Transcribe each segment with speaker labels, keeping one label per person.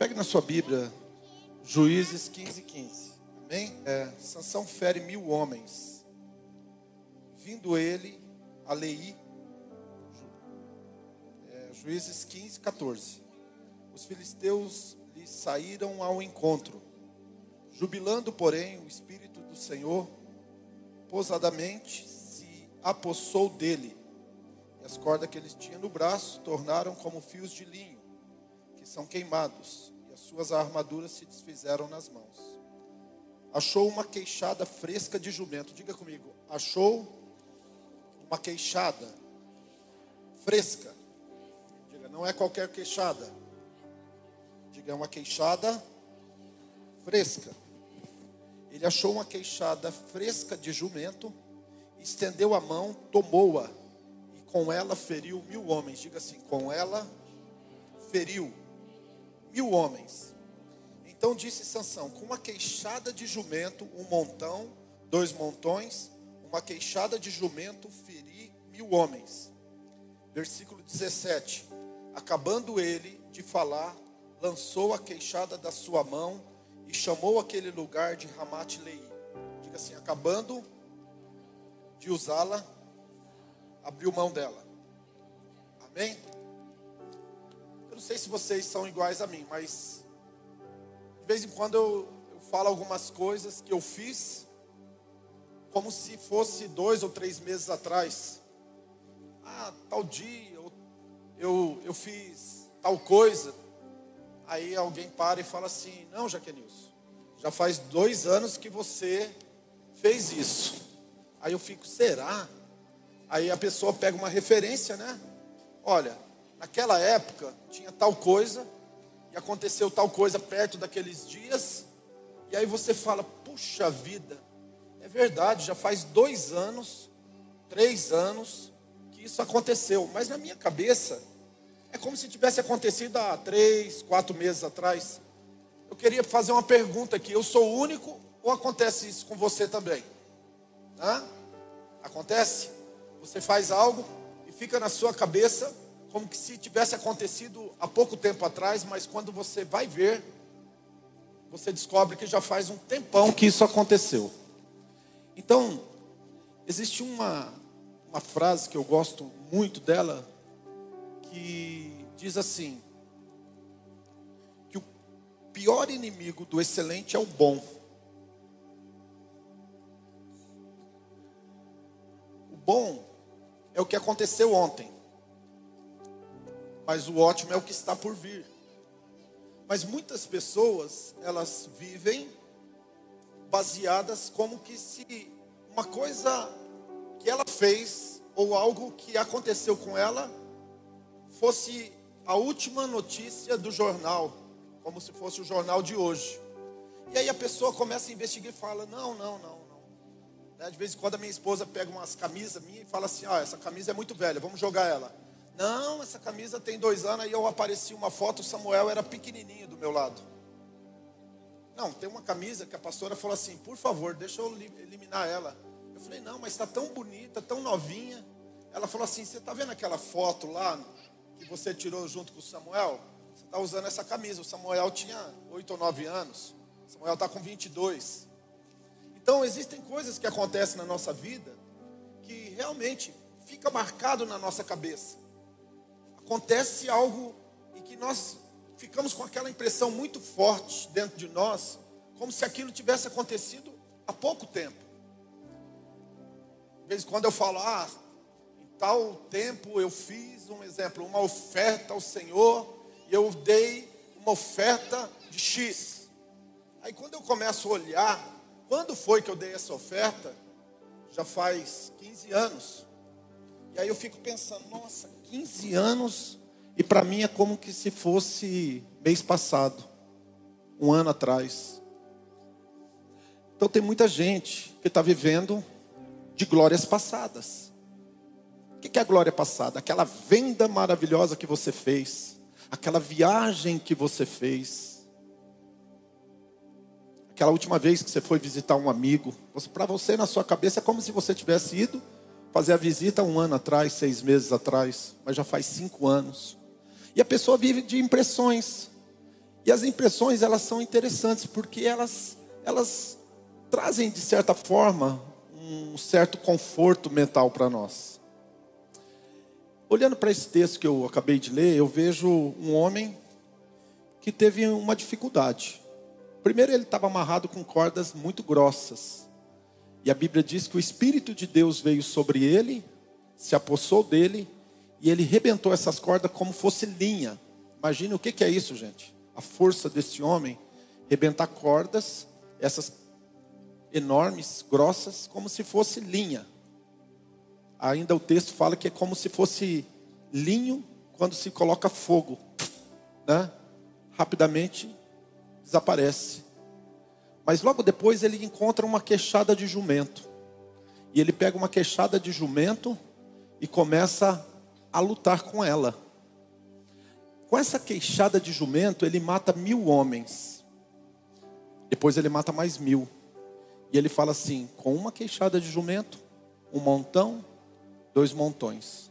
Speaker 1: Pegue na sua Bíblia, Juízes 15, 15. Amém? É, Sansão fere mil homens. Vindo ele a Lei, é, Juízes 15, 14. Os filisteus lhe saíram ao encontro. Jubilando, porém, o Espírito do Senhor, pousadamente se apossou dele. E as cordas que ele tinha no braço tornaram como fios de linho, que são queimados, e as suas armaduras se desfizeram nas mãos. Achou uma queixada fresca de jumento. Diga comigo, achou uma queixada fresca. Diga, não é qualquer queixada. Diga, é uma queixada fresca. Ele achou uma queixada fresca de jumento, estendeu a mão, tomou-a e com ela feriu mil homens. Diga assim: com ela feriu mil homens. Então disse Sansão: com uma queixada de jumento, um montão, dois montões, uma queixada de jumento, feri mil homens. Versículo 17: Acabando ele de falar, lançou a queixada da sua mão e chamou aquele lugar de Ramat Lei. Diga assim: acabando de usá-la, abriu mão dela. Amém? Não sei se vocês são iguais a mim, mas de vez em quando eu, eu falo algumas coisas que eu fiz, como se fosse dois ou três meses atrás. Ah, tal dia eu, eu, eu fiz tal coisa. Aí alguém para e fala assim: Não, Jaquenilson, já faz dois anos que você fez isso. Aí eu fico: Será? Aí a pessoa pega uma referência, né? Olha, naquela época tinha tal coisa, e aconteceu tal coisa perto daqueles dias, e aí você fala: Puxa vida, é verdade, já faz dois anos, três anos que isso aconteceu, mas na minha cabeça é como se tivesse acontecido há três, quatro meses atrás. Eu queria fazer uma pergunta aqui: eu sou o único ou acontece isso com você também? Hã? Acontece? Você faz algo e fica na sua cabeça como que se tivesse acontecido há pouco tempo atrás, mas quando você vai ver, você descobre que já faz um tempão que isso aconteceu. Então, existe uma, uma frase que eu gosto muito dela, que diz assim: que o pior inimigo do excelente é o bom. O bom é o que aconteceu ontem, mas o ótimo é o que está por vir. Mas muitas pessoas, elas vivem baseadas como que se uma coisa que ela fez ou algo que aconteceu com ela fosse a última notícia do jornal, como se fosse o jornal de hoje. E aí a pessoa começa a investigar e fala: não, não, não, não. Né? De vez em quando a minha esposa pega umas camisas minhas e fala assim: ah, essa camisa é muito velha, vamos jogar ela. Não, essa camisa tem dois anos, aí eu apareci uma foto, o Samuel era pequenininho do meu lado. Não, tem uma camisa que a pastora falou assim: por favor, deixa eu eliminar ela. Eu falei: não, mas está tão bonita, tão novinha. Ela falou assim: você está vendo aquela foto lá que você tirou junto com o Samuel, você está usando essa camisa. O Samuel tinha oito ou nove anos. O Samuel está com 22. Então, existem coisas que acontecem na nossa vida que realmente fica marcado na nossa cabeça. Acontece algo e que nós ficamos com aquela impressão muito forte dentro de nós, como se aquilo tivesse acontecido há pouco tempo. De vez em quando eu falo, ah, tal tempo eu fiz um exemplo, uma oferta ao Senhor, e eu dei uma oferta de X. Aí quando eu começo a olhar, quando foi que eu dei essa oferta? Já faz 15 anos. E aí eu fico pensando, nossa, 15 anos, e para mim é como que se fosse mês passado, um ano atrás. Então tem muita gente que está vivendo de glórias passadas. O que é a glória passada? Aquela venda maravilhosa que você fez, aquela viagem que você fez, aquela última vez que você foi visitar um amigo. Para você, na sua cabeça, é como se você tivesse ido fazer a visita um ano atrás, seis meses atrás, mas já faz cinco anos. E a pessoa vive de impressões. E as impressões, elas são interessantes, porque elas, elas trazem, de certa forma, um certo conforto mental para nós. Olhando para esse texto que eu acabei de ler, eu vejo um homem que teve uma dificuldade. Primeiro, ele estava amarrado com cordas muito grossas. E a Bíblia diz que o Espírito de Deus veio sobre ele, se apossou dele, e ele rebentou essas cordas como fosse linha. Imagine o que é isso, gente. A força desse homem rebentar cordas, essas enormes, grossas, como se fosse linha. Ainda o texto fala que é como se fosse linho quando se coloca fogo, né? Rapidamente desaparece. Mas logo depois ele encontra uma queixada de jumento. E ele pega uma queixada de jumento e começa a lutar com ela. Com essa queixada de jumento, ele mata mil homens. Depois ele mata mais mil. E ele fala assim: com uma queixada de jumento, um montão, dois montões.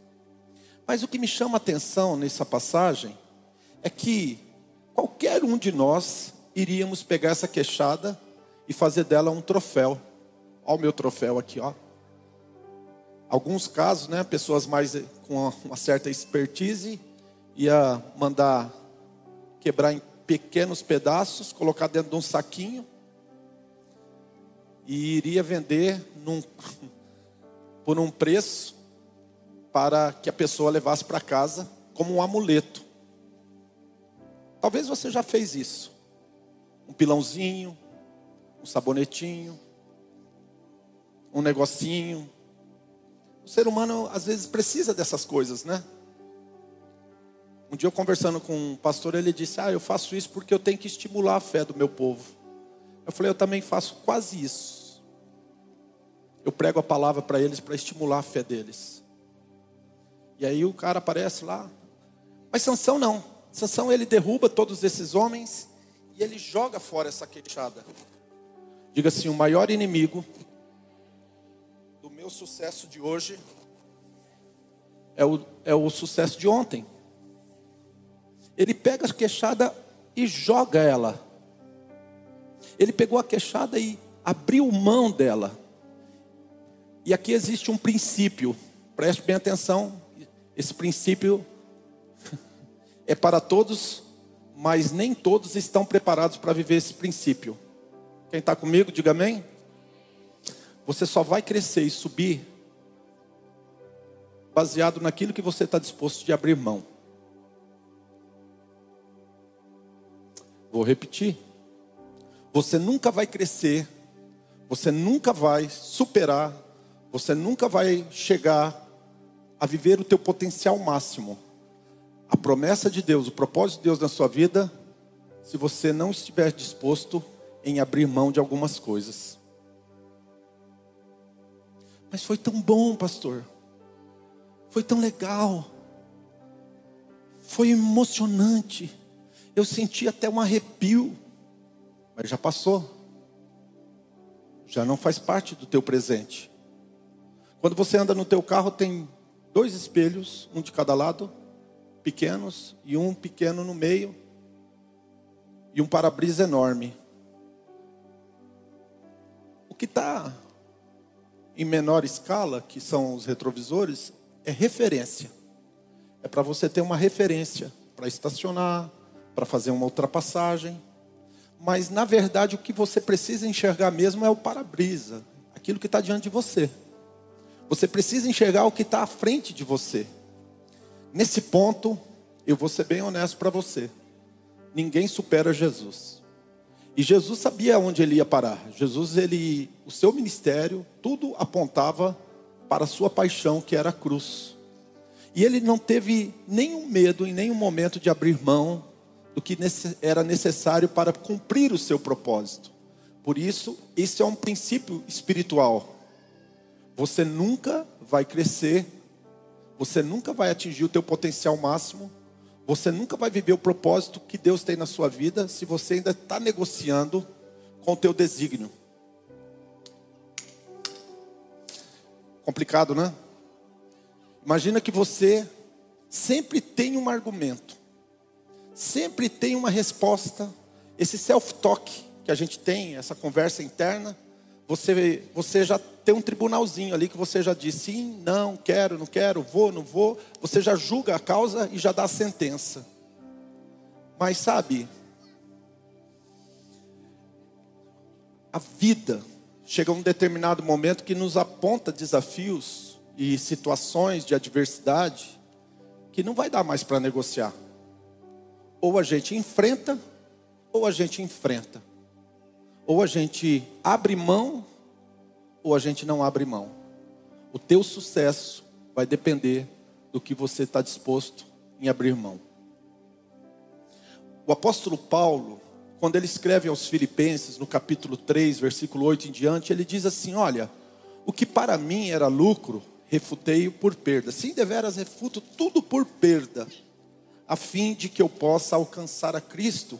Speaker 1: Mas o que me chama a atenção nessa passagem é que qualquer um de nós iríamos pegar essa queixada e fazer dela um troféu. Olha o meu troféu aqui, ó. Alguns casos, né, pessoas mais com uma certa expertise ia mandar quebrar em pequenos pedaços, colocar dentro de um saquinho e iria vender num, por um preço para que a pessoa levasse para casa como um amuleto. Talvez você já fez isso. Um pilãozinho, um sabonetinho, um negocinho. O ser humano às vezes precisa dessas coisas, né? Um dia eu conversando com um pastor, ele disse: Ah, eu faço isso porque eu tenho que estimular a fé do meu povo. Eu falei: Eu também faço quase isso. Eu prego a palavra para eles para estimular a fé deles. E aí o cara aparece lá. Mas Sansão não. Sansão ele derruba todos esses homens ele joga fora essa queixada. Diga assim: o maior inimigo do meu sucesso de hoje é o, é o sucesso de ontem. Ele pega a queixada e joga ela. Ele pegou a queixada e abriu mão dela. E aqui existe um princípio, preste bem atenção. Esse princípio é para todos, mas nem todos estão preparados para viver esse princípio. Quem está comigo, diga amém. Você só vai crescer e subir baseado naquilo que você está disposto de abrir mão. Vou repetir. Você nunca vai crescer, você nunca vai superar, você nunca vai chegar a viver o teu potencial máximo. A promessa de Deus, o propósito de Deus na sua vida, se você não estiver disposto em abrir mão de algumas coisas. Mas foi tão bom, pastor. Foi tão legal. Foi emocionante. Eu senti até um arrepio, mas já passou. Já não faz parte do teu presente. Quando você anda no teu carro, tem dois espelhos, um de cada lado, pequenos, e um pequeno no meio, e um para-brisa enorme. O que está em menor escala, que são os retrovisores, é referência. É para você ter uma referência para estacionar, para fazer uma ultrapassagem. Mas, na verdade, o que você precisa enxergar mesmo é o para-brisa, aquilo que está diante de você. Você precisa enxergar o que está à frente de você. Nesse ponto, eu vou ser bem honesto para você. Ninguém supera Jesus. E Jesus sabia onde ele ia parar. Jesus, ele, o seu ministério, tudo apontava para a sua paixão, que era a cruz. E ele não teve nenhum medo em nenhum momento de abrir mão do que era necessário para cumprir o seu propósito. Por isso, esse é um princípio espiritual. Você nunca vai crescer, você nunca vai atingir o teu potencial máximo, você nunca vai viver o propósito que Deus tem na sua vida se você ainda está negociando com o teu desígnio. Complicado, né? Imagina que você sempre tem um argumento sempre tem uma resposta. Esse self-talk que a gente tem, essa conversa interna, você, você já tem um tribunalzinho ali que você já diz sim, não, quero, não quero, vou, não vou. Você já julga a causa e já dá a sentença. Mas sabe, a vida chega a um determinado momento que nos aponta desafios e situações de adversidade que não vai dar mais para negociar. Ou a gente enfrenta, ou a gente enfrenta. Ou a gente abre mão, ou a gente não abre mão. O teu sucesso vai depender do que você está disposto em abrir mão. O apóstolo Paulo, quando ele escreve aos Filipenses, no capítulo 3, versículo 8 em diante, ele diz assim: Olha, o que para mim era lucro, refutei-o por perda. Sim, deveras refuto tudo por perda, a fim de que eu possa alcançar a Cristo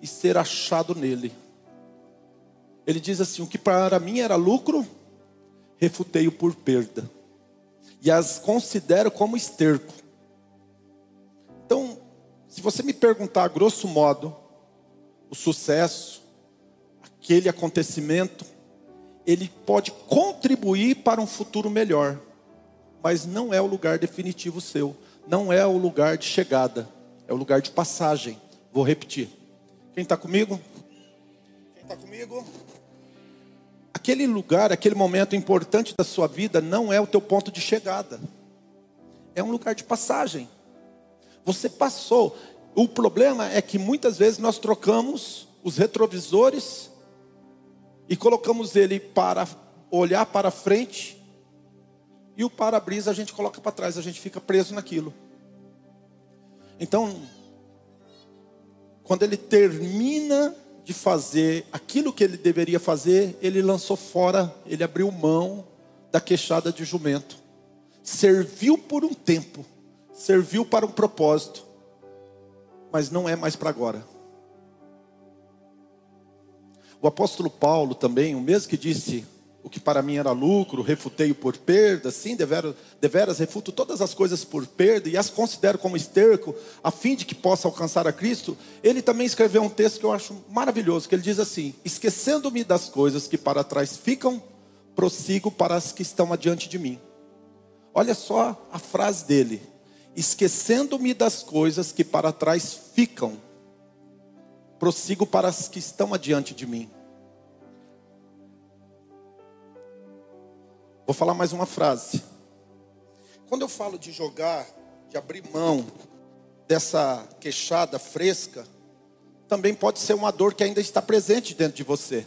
Speaker 1: e ser achado nele. Ele diz assim: O que para mim era lucro, refutei-o por perda, e as considero como esterco. Então, se você me perguntar, grosso modo, o sucesso, aquele acontecimento, ele pode contribuir para um futuro melhor, mas não é o lugar definitivo seu, não é o lugar de chegada, é o lugar de passagem. Vou repetir. Quem está comigo? Está comigo? Aquele lugar, aquele momento importante da sua vida não é o teu ponto de chegada, é um lugar de passagem. Você passou, o problema é que muitas vezes nós trocamos os retrovisores e colocamos ele para olhar para frente e o para-brisa a gente coloca para trás, a gente fica preso naquilo. Então, quando ele termina de fazer aquilo que ele deveria fazer, ele lançou fora, ele abriu mão da queixada de jumento. Serviu por um tempo, serviu para um propósito mas não é mais para agora. O apóstolo Paulo também, o mesmo que disse o que para mim era lucro, refutei por perda, sim, deveras, deveras refuto todas as coisas por perda e as considero como esterco, a fim de que possa alcançar a Cristo. Ele também escreveu um texto que eu acho maravilhoso, que ele diz assim: esquecendo-me das coisas que para trás ficam, prossigo para as que estão adiante de mim. Olha só a frase dele: esquecendo-me das coisas que para trás ficam, prossigo para as que estão adiante de mim. Vou falar mais uma frase. Quando eu falo de jogar, de abrir mão dessa queixada fresca, também pode ser uma dor que ainda está presente dentro de você.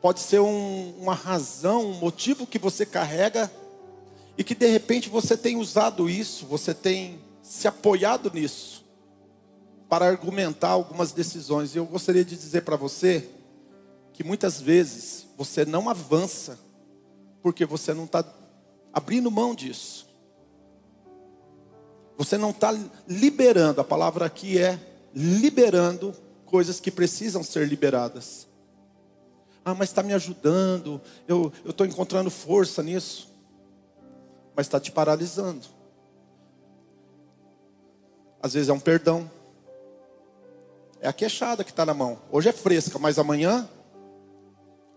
Speaker 1: Pode ser um, uma razão, um motivo que você carrega e que de repente você tem usado isso, você tem se apoiado nisso para argumentar algumas decisões. E eu gostaria de dizer para você que muitas vezes você não avança porque você não está abrindo mão disso. Você não está liberando, a palavra aqui é liberando coisas que precisam ser liberadas. Ah, mas está me ajudando, eu estou encontrando força nisso mas está te paralisando. Às vezes é um perdão. É a queixada que está na mão. Hoje é fresca, mas amanhã.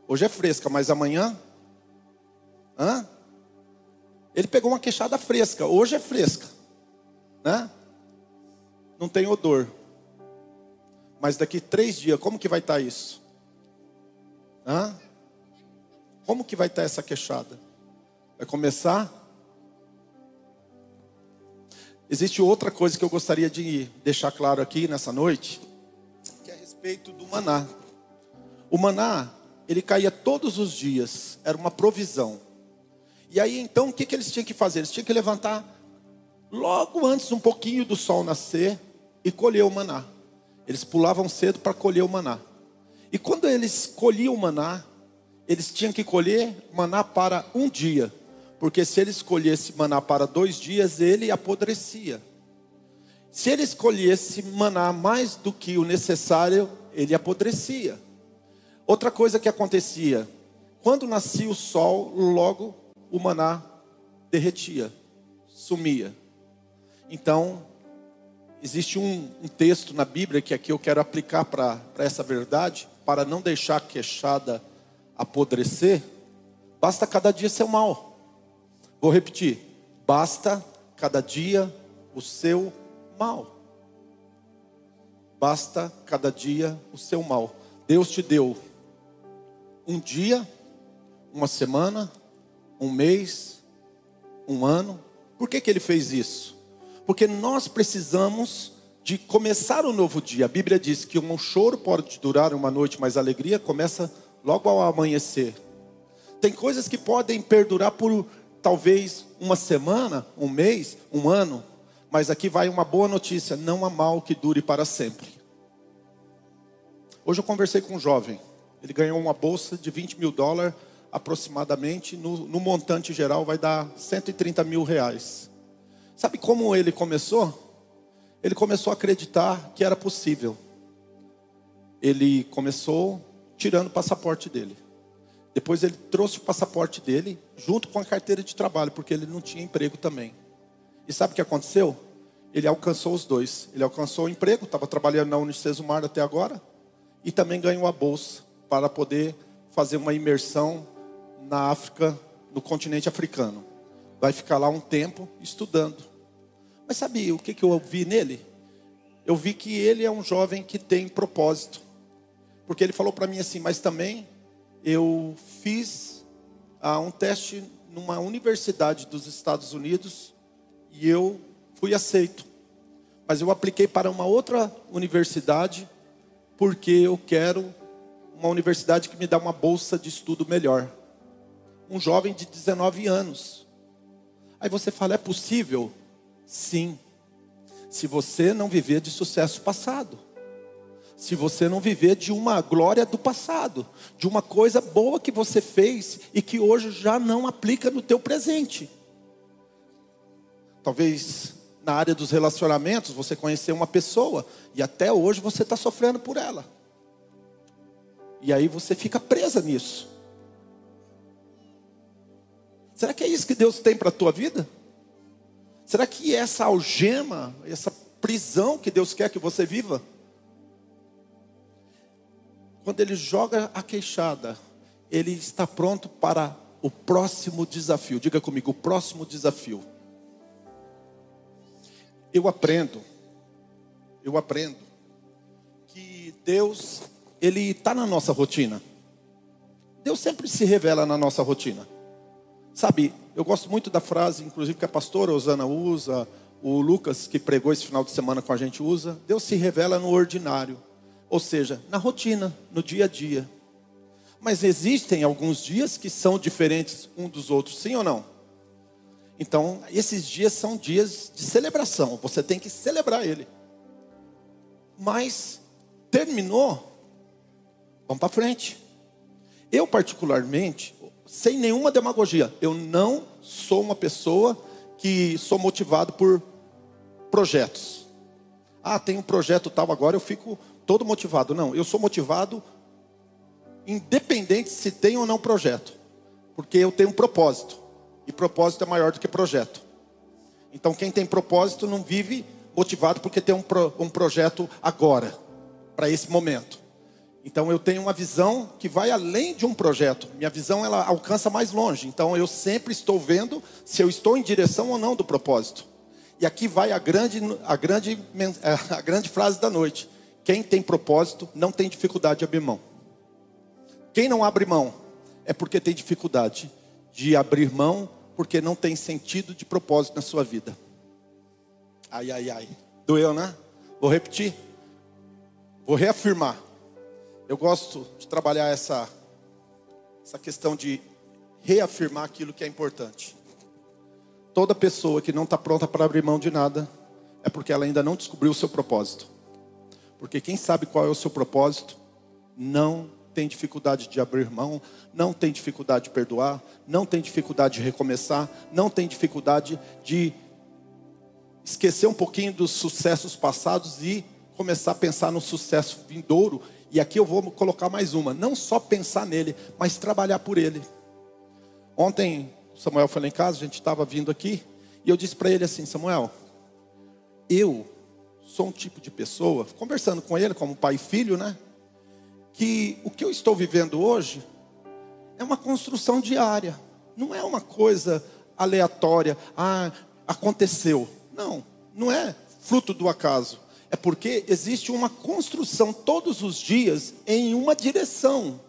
Speaker 1: Hoje é fresca, mas amanhã. Hã? Ele pegou uma queixada fresca. Hoje é fresca. Né? Não tem odor. Mas daqui três dias, como que vai estar tá isso? Hã? Como que vai estar tá essa queixada? Vai começar Existe outra coisa que eu gostaria de deixar claro aqui nessa noite, que é a respeito do maná. O maná, ele caía todos os dias, era uma provisão. E aí então, o que, que eles tinham que fazer? Eles tinham que levantar logo antes, um pouquinho do sol nascer, e colher o maná. Eles pulavam cedo para colher o maná. E quando eles colhiam o maná, eles tinham que colher maná para um dia. Porque se ele escolhesse maná para dois dias, ele apodrecia. Se ele escolhesse maná mais do que o necessário, ele apodrecia. Outra coisa que acontecia, quando nascia o sol, logo o maná derretia, sumia. Então, existe um, um, texto na Bíblia que aqui eu quero aplicar para essa verdade, para não deixar a queixada apodrecer. Basta cada dia ser mal. Vou repetir: basta cada dia o seu mal. Basta cada dia o seu mal. Deus te deu um dia, uma semana, um mês, um ano. Por que, que ele fez isso? Porque nós precisamos de começar o novo dia. A Bíblia diz que um choro pode durar uma noite, mas a alegria começa logo ao amanhecer. Tem coisas que podem perdurar por talvez uma semana, um mês, um ano, mas aqui vai uma boa notícia: não há mal que dure para sempre. Hoje eu conversei com um jovem, ele ganhou uma bolsa de 20 mil dólares aproximadamente, no, no montante geral vai dar 130 mil reais. Sabe como ele começou? Ele começou a acreditar que era possível. Ele começou tirando o passaporte dele. Depois ele trouxe o passaporte dele junto com a carteira de trabalho, porque ele não tinha emprego também. E sabe o que aconteceu? Ele alcançou os dois. Ele alcançou o emprego, estava trabalhando na Unicesumar até agora, e também ganhou a bolsa para poder fazer uma imersão na África, no continente africano. Vai ficar lá um tempo estudando. Mas sabe o que, que eu vi nele? Eu vi que ele é um jovem que tem propósito. Porque ele falou para mim assim, mas também eu fiz ah, um teste numa universidade dos Estados Unidos e eu fui aceito. Mas eu apliquei para uma outra universidade porque eu quero uma universidade que me dá uma bolsa de estudo melhor um jovem de 19 anos. Aí você fala: é possível? Sim. Se você não viver de sucesso passado. Se você não viver de uma glória do passado, de uma coisa boa que você fez e que hoje já não aplica no teu presente. Talvez na área dos relacionamentos você conheceu uma pessoa e até hoje você está sofrendo por ela. E aí você fica presa nisso. Será que é isso que Deus tem para a tua vida? Será que essa algema, essa prisão que Deus quer que você viva? Quando Ele joga a queixada, Ele está pronto para o próximo desafio. Diga comigo, o próximo desafio. Eu aprendo, eu aprendo que Deus, Ele está na nossa rotina. Deus sempre se revela na nossa rotina. Sabe, eu gosto muito da frase, inclusive que a pastora Osana usa, o Lucas que pregou esse final de semana com a gente usa. Deus se revela no ordinário, ou seja, na rotina, no dia a dia. Mas existem alguns dias que são diferentes um dos outros, sim ou não? Então, esses dias são dias de celebração, você tem que celebrar ele. Mas terminou, vamos para frente. Eu particularmente, sem nenhuma demagogia. Eu não sou uma pessoa que sou motivado por projetos. Ah, tem um projeto tal agora, eu fico todo motivado. Não, eu sou motivado independente se tem ou não projeto. Porque eu tenho um propósito. E propósito é maior do que projeto. Então quem tem propósito não vive motivado porque tem um, pro, um projeto agora, para esse momento. Então eu tenho uma visão que vai além de um projeto. Minha visão ela alcança mais longe. Então eu sempre estou vendo se eu estou em direção ou não do propósito. E aqui vai a grande, a grande, a grande frase da noite. Quem tem propósito não tem dificuldade de abrir mão. Quem não abre mão é porque tem dificuldade de abrir mão, porque não tem sentido de propósito na sua vida. Ai, ai, ai. Doeu, né? Vou repetir. Vou reafirmar. Eu gosto de trabalhar essa, essa questão de reafirmar aquilo que é importante. Toda pessoa que não está pronta para abrir mão de nada é porque ela ainda não descobriu o seu propósito. Porque quem sabe qual é o seu propósito não tem dificuldade de abrir mão, não tem dificuldade de perdoar, não tem dificuldade de recomeçar, não tem dificuldade de esquecer um pouquinho dos sucessos passados e começar a pensar no sucesso vindouro e aqui eu vou colocar mais uma: não só pensar nele, mas trabalhar por ele. Ontem, Samuel foi lá em casa, a gente estava vindo aqui, e eu disse para ele assim: Samuel, eu sou um tipo de pessoa, conversando com ele como pai e filho, né? Que o que eu estou vivendo hoje é uma construção diária, não é uma coisa aleatória. Ah, aconteceu. Não, não é fruto do acaso. É porque existe uma construção todos os dias em uma direção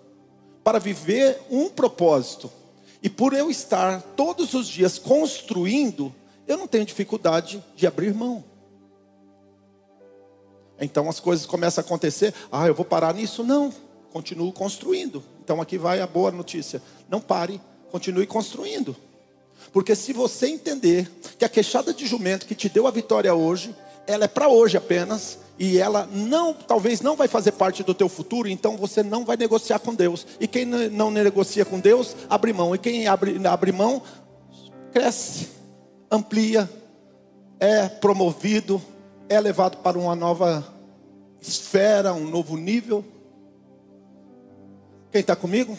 Speaker 1: para viver um propósito. E por eu estar todos os dias construindo, eu não tenho dificuldade de abrir mão. Então as coisas começam a acontecer. Ah, eu vou parar nisso? Não. Continuo construindo. Então aqui vai a boa notícia. Não pare, continue construindo. Porque se você entender que a queixada de jumento que te deu a vitória hoje, ela é para hoje apenas, e ela não, talvez não vai fazer parte do teu futuro, então você não vai negociar com Deus. E quem não negocia com Deus, abre mão. E quem abre, abre mão, cresce, amplia, é promovido, é levado para uma nova esfera, um novo nível. Quem está comigo?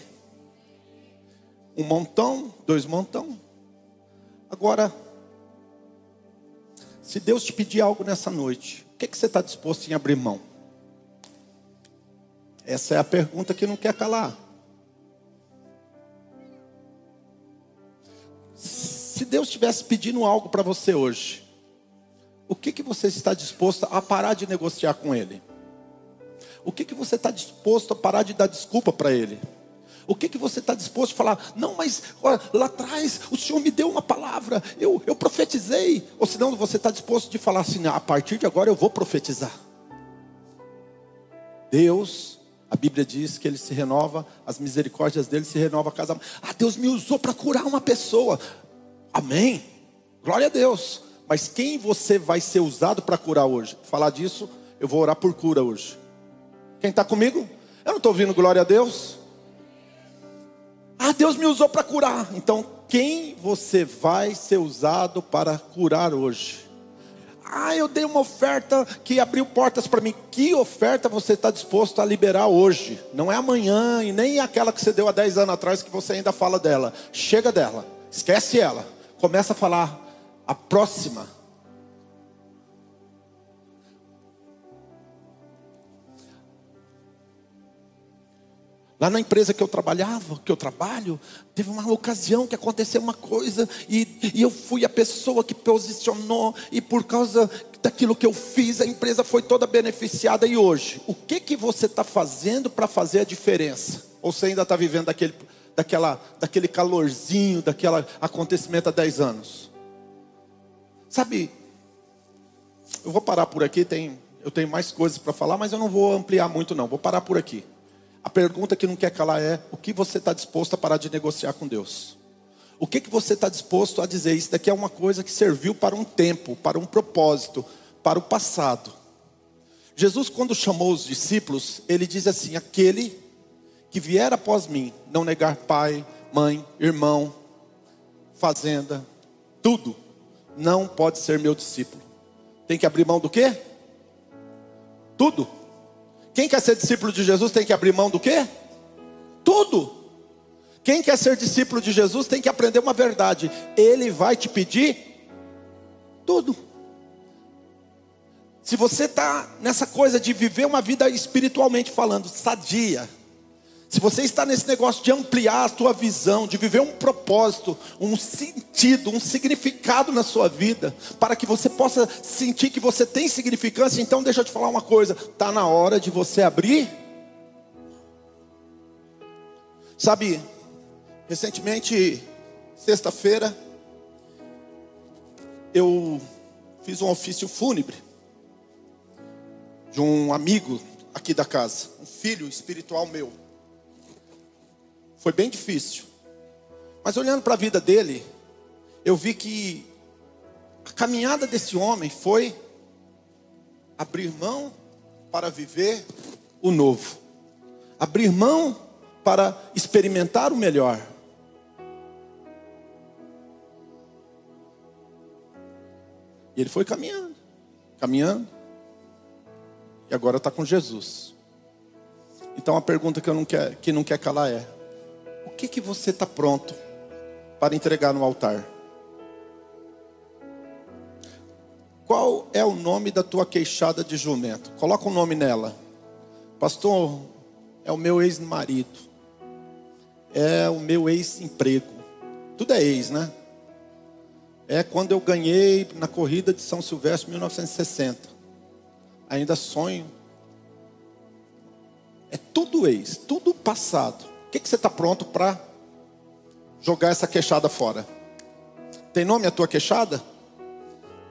Speaker 1: Um montão, dois montão. Agora, se Deus te pedir algo nessa noite, o que, que você está disposto em abrir mão? Essa é a pergunta que não quer calar. Se Deus estivesse pedindo algo para você hoje, o que, que você está disposto a parar de negociar com Ele? O que, que você está disposto a parar de dar desculpa para Ele? O que, que você está disposto a falar? Não, mas lá atrás o Senhor me deu uma palavra, eu, eu profetizei. Ou senão você está disposto de falar assim: a partir de agora eu vou profetizar. Deus, a Bíblia diz que Ele se renova, as misericórdias dele se renovam a cada. Ah, Deus me usou para curar uma pessoa. Amém. Glória a Deus. Mas quem você vai ser usado para curar hoje? Falar disso, eu vou orar por cura hoje. Quem está comigo? Eu não estou ouvindo glória a Deus. Ah, Deus me usou para curar. Então, quem você vai ser usado para curar hoje? Ah, eu dei uma oferta que abriu portas para mim. Que oferta você está disposto a liberar hoje? Não é amanhã e nem aquela que você deu há 10 anos atrás que você ainda fala dela. Chega dela, esquece ela. Começa a falar a próxima. Lá na empresa que eu trabalhava, que eu trabalho, teve uma ocasião que aconteceu uma coisa e, e, eu fui a pessoa que posicionou e por causa daquilo que eu fiz, a empresa foi toda beneficiada. E hoje, o que que você está fazendo para fazer a diferença? Ou você ainda está vivendo daquele, daquela, daquele calorzinho, daquele acontecimento há 10 anos? Sabe, eu vou parar por aqui, tem, eu tenho mais coisas para falar, mas eu não vou ampliar muito não, vou parar por aqui. A pergunta que não quer calar é: o que você está disposto a parar de negociar com Deus? O que, que você está disposto a dizer? Isso daqui é uma coisa que serviu para um tempo, para um propósito, para o passado. Jesus, quando chamou os discípulos, ele diz assim: aquele que vier após mim, não negar pai, mãe, irmão, fazenda, tudo, não pode ser meu discípulo. Tem que abrir mão do quê? Tudo. Quem quer ser discípulo de Jesus tem que abrir mão do quê? Tudo. Quem quer ser discípulo de Jesus tem que aprender uma verdade. Ele vai te pedir tudo. Se você está nessa coisa de viver uma vida espiritualmente falando, sadia, se você está nesse negócio de ampliar a sua visão, de viver um propósito, um sentido, um significado na sua vida, para que você possa sentir que você tem significância, então deixa eu te falar uma coisa, está na hora de você abrir. Sabe, recentemente, sexta-feira, eu fiz um ofício fúnebre de um amigo aqui da casa, um filho espiritual meu. Foi bem difícil. Mas olhando para a vida dele, eu vi que a caminhada desse homem foi abrir mão para viver o novo, abrir mão para experimentar o melhor. E ele foi caminhando, caminhando, e agora está com Jesus. Então a pergunta que, eu não quer, que não quer calar é: que, que você está pronto para entregar no altar? Qual é o nome da tua queixada de jumento? Coloca o um nome nela. Pastor, é o meu ex-marido. É o meu ex-emprego. Tudo é ex, né? É quando eu ganhei na corrida de São Silvestre 1960. Ainda sonho. É tudo ex, tudo passado. Que, que você está pronto para jogar essa queixada fora? Tem nome a tua queixada?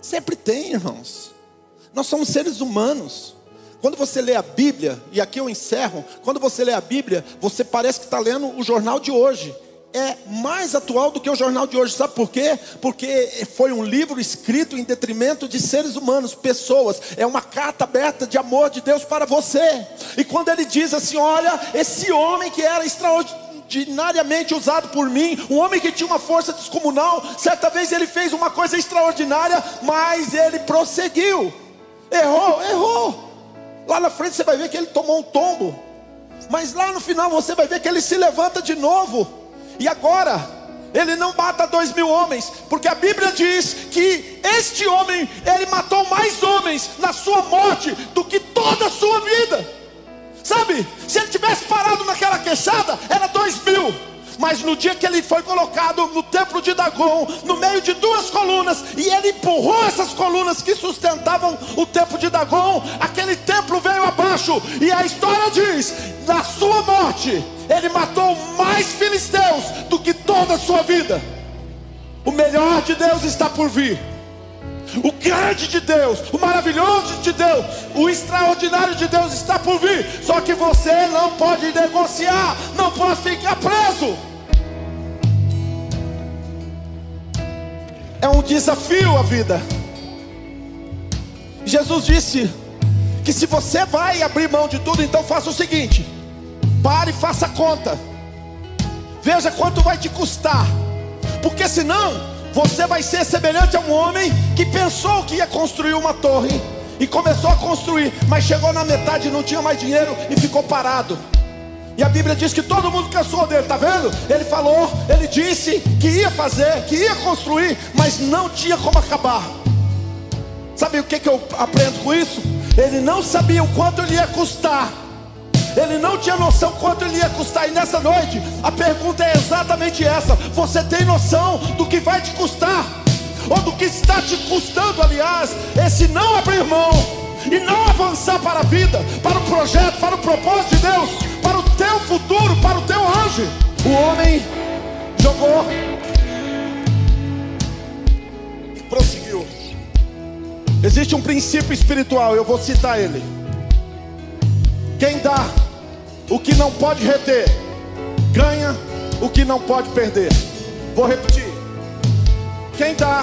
Speaker 1: Sempre tem, irmãos. Nós somos seres humanos. Quando você lê a Bíblia, e aqui eu encerro, quando você lê a Bíblia, você parece que está lendo o jornal de hoje. É mais atual do que o jornal de hoje, sabe por quê? Porque foi um livro escrito em detrimento de seres humanos, pessoas. É uma carta aberta de amor de Deus para você. E quando ele diz assim: Olha, esse homem que era extraordinariamente usado por mim, um homem que tinha uma força descomunal, certa vez ele fez uma coisa extraordinária, mas ele prosseguiu. Errou, errou. Lá na frente você vai ver que ele tomou um tombo. Mas lá no final você vai ver que ele se levanta de novo. E agora, ele não mata dois mil homens, porque a Bíblia diz que este homem, ele matou mais homens na sua morte do que toda a sua vida. Sabe, se ele tivesse parado naquela queixada, era dois mil. Mas no dia que ele foi colocado no templo de Dagon, no meio de duas colunas, e ele empurrou essas colunas que sustentavam o templo de Dagon, aquele templo veio abaixo, e a história diz: na sua morte, ele matou mais filisteus do que toda a sua vida. O melhor de Deus está por vir. O grande de Deus, o maravilhoso de Deus, o extraordinário de Deus está por vir. Só que você não pode negociar, não pode ficar preso. É um desafio a vida. Jesus disse que se você vai abrir mão de tudo, então faça o seguinte: pare e faça conta. Veja quanto vai te custar. Porque senão você vai ser semelhante a um homem que pensou que ia construir uma torre e começou a construir, mas chegou na metade, não tinha mais dinheiro e ficou parado. E a Bíblia diz que todo mundo cansou dele, tá vendo? Ele falou, ele disse que ia fazer, que ia construir, mas não tinha como acabar. Sabe o que, que eu aprendo com isso? Ele não sabia o quanto ele ia custar ele não tinha noção quanto ele ia custar. E nessa noite, a pergunta é exatamente essa: Você tem noção do que vai te custar? Ou do que está te custando, aliás, esse não abrir mão e não avançar para a vida, para o projeto, para o propósito de Deus, para o teu futuro, para o teu anjo. O homem jogou e prosseguiu. Existe um princípio espiritual, eu vou citar ele. Quem dá o que não pode reter, ganha o que não pode perder. Vou repetir. Quem dá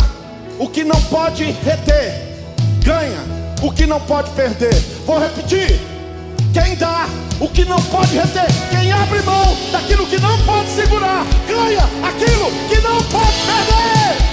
Speaker 1: o que não pode reter, ganha o que não pode perder. Vou repetir. Quem dá o que não pode reter, quem abre mão daquilo que não pode segurar, ganha aquilo que não pode perder.